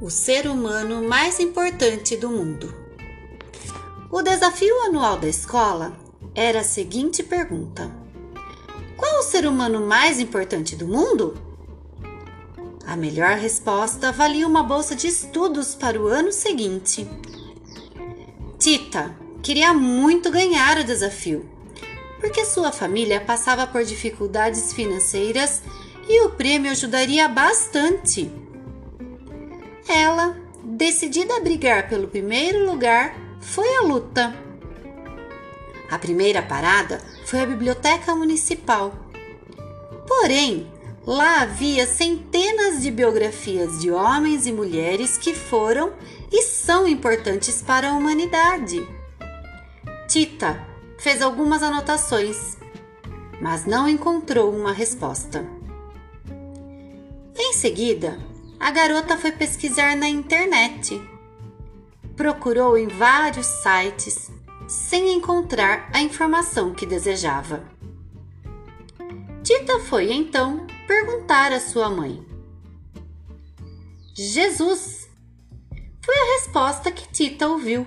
o ser humano mais importante do mundo. O desafio anual da escola era a seguinte pergunta: Qual o ser humano mais importante do mundo? A melhor resposta valia uma bolsa de estudos para o ano seguinte. Tita queria muito ganhar o desafio, porque sua família passava por dificuldades financeiras e o prêmio ajudaria bastante. Ela, decidida a brigar pelo primeiro lugar, foi à luta. A primeira parada foi a biblioteca municipal. Porém, lá havia centenas de biografias de homens e mulheres que foram e são importantes para a humanidade. Tita fez algumas anotações, mas não encontrou uma resposta. Em seguida, a garota foi pesquisar na internet. Procurou em vários sites sem encontrar a informação que desejava. Tita foi então perguntar à sua mãe. Jesus! Foi a resposta que Tita ouviu.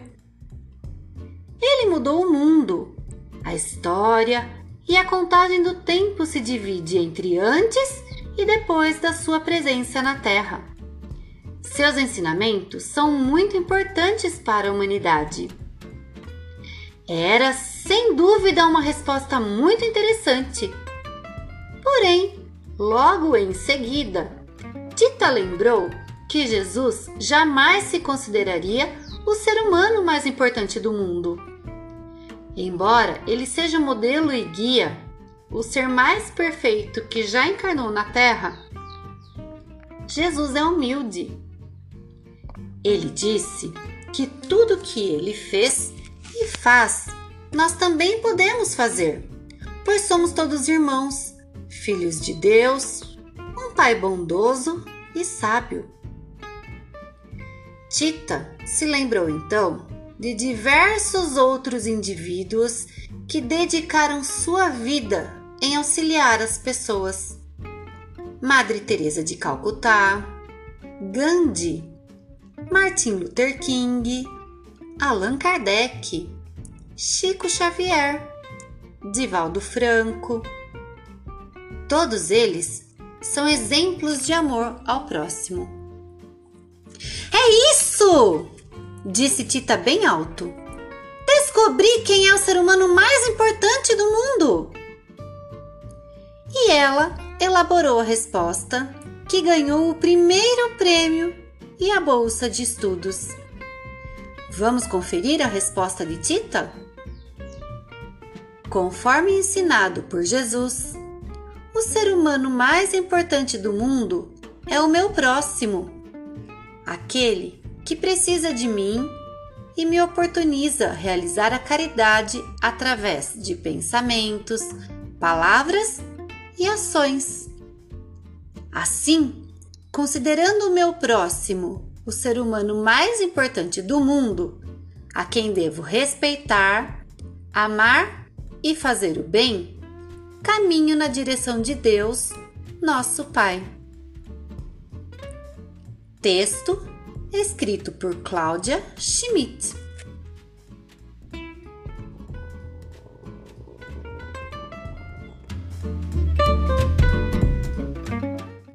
Ele mudou o mundo. A história e a contagem do tempo se divide entre antes e depois da sua presença na Terra. Seus ensinamentos são muito importantes para a humanidade. Era sem dúvida uma resposta muito interessante. Porém, logo em seguida, Tita lembrou que Jesus jamais se consideraria o ser humano mais importante do mundo. Embora ele seja o modelo e guia o ser mais perfeito que já encarnou na Terra, Jesus é humilde. Ele disse que tudo que ele fez e faz, nós também podemos fazer, pois somos todos irmãos, filhos de Deus, um Pai bondoso e sábio. Tita se lembrou então de diversos outros indivíduos que dedicaram sua vida em auxiliar as pessoas. Madre Teresa de Calcutá, Gandhi, Martin Luther King, Allan Kardec, Chico Xavier, Divaldo Franco. Todos eles são exemplos de amor ao próximo. É isso! disse Tita bem alto. Descobri quem é o ser humano mais importante do mundo! E ela elaborou a resposta, que ganhou o primeiro prêmio e a bolsa de estudos. Vamos conferir a resposta de Tita? Conforme ensinado por Jesus, o ser humano mais importante do mundo é o meu próximo, aquele que precisa de mim e me oportuniza realizar a caridade através de pensamentos, palavras e ações. Assim, considerando o meu próximo o ser humano mais importante do mundo, a quem devo respeitar, amar e fazer o bem, caminho na direção de Deus, nosso Pai. Texto escrito por Cláudia Schmidt.